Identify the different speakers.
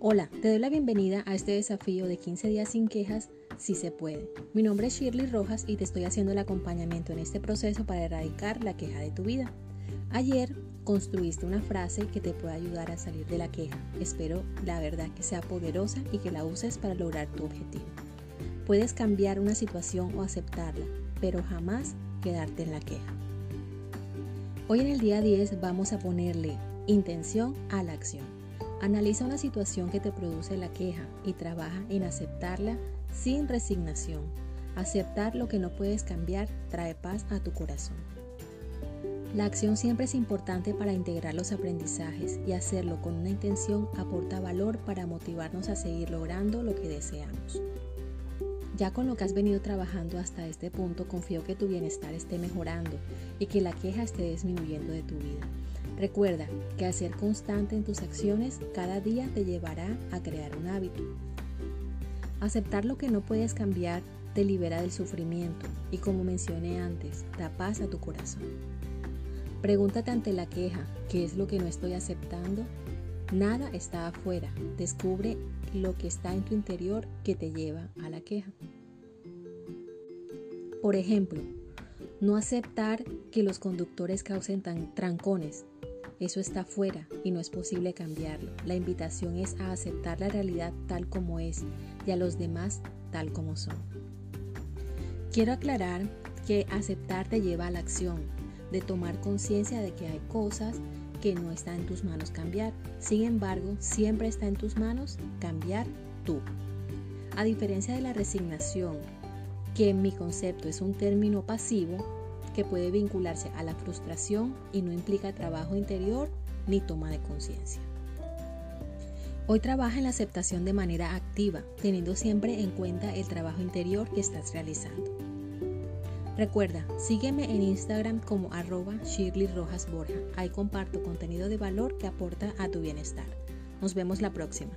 Speaker 1: Hola, te doy la bienvenida a este desafío de 15 días sin quejas, si se puede. Mi nombre es Shirley Rojas y te estoy haciendo el acompañamiento en este proceso para erradicar la queja de tu vida. Ayer construiste una frase que te pueda ayudar a salir de la queja. Espero la verdad que sea poderosa y que la uses para lograr tu objetivo. Puedes cambiar una situación o aceptarla, pero jamás quedarte en la queja. Hoy en el día 10 vamos a ponerle intención a la acción. Analiza una situación que te produce la queja y trabaja en aceptarla sin resignación. Aceptar lo que no puedes cambiar trae paz a tu corazón. La acción siempre es importante para integrar los aprendizajes y hacerlo con una intención aporta valor para motivarnos a seguir logrando lo que deseamos. Ya con lo que has venido trabajando hasta este punto, confío que tu bienestar esté mejorando y que la queja esté disminuyendo de tu vida. Recuerda que al ser constante en tus acciones, cada día te llevará a crear un hábito. Aceptar lo que no puedes cambiar te libera del sufrimiento y como mencioné antes, da paz a tu corazón. Pregúntate ante la queja, ¿qué es lo que no estoy aceptando? Nada está afuera. Descubre lo que está en tu interior que te lleva a la queja. Por ejemplo, no aceptar que los conductores causen tan trancones eso está fuera y no es posible cambiarlo. La invitación es a aceptar la realidad tal como es y a los demás tal como son. Quiero aclarar que aceptar te lleva a la acción, de tomar conciencia de que hay cosas que no están en tus manos cambiar. Sin embargo, siempre está en tus manos cambiar tú. A diferencia de la resignación, que en mi concepto es un término pasivo, que puede vincularse a la frustración y no implica trabajo interior ni toma de conciencia. Hoy trabaja en la aceptación de manera activa, teniendo siempre en cuenta el trabajo interior que estás realizando. Recuerda, sígueme en Instagram como arroba Shirley Rojas Borja. Ahí comparto contenido de valor que aporta a tu bienestar. Nos vemos la próxima.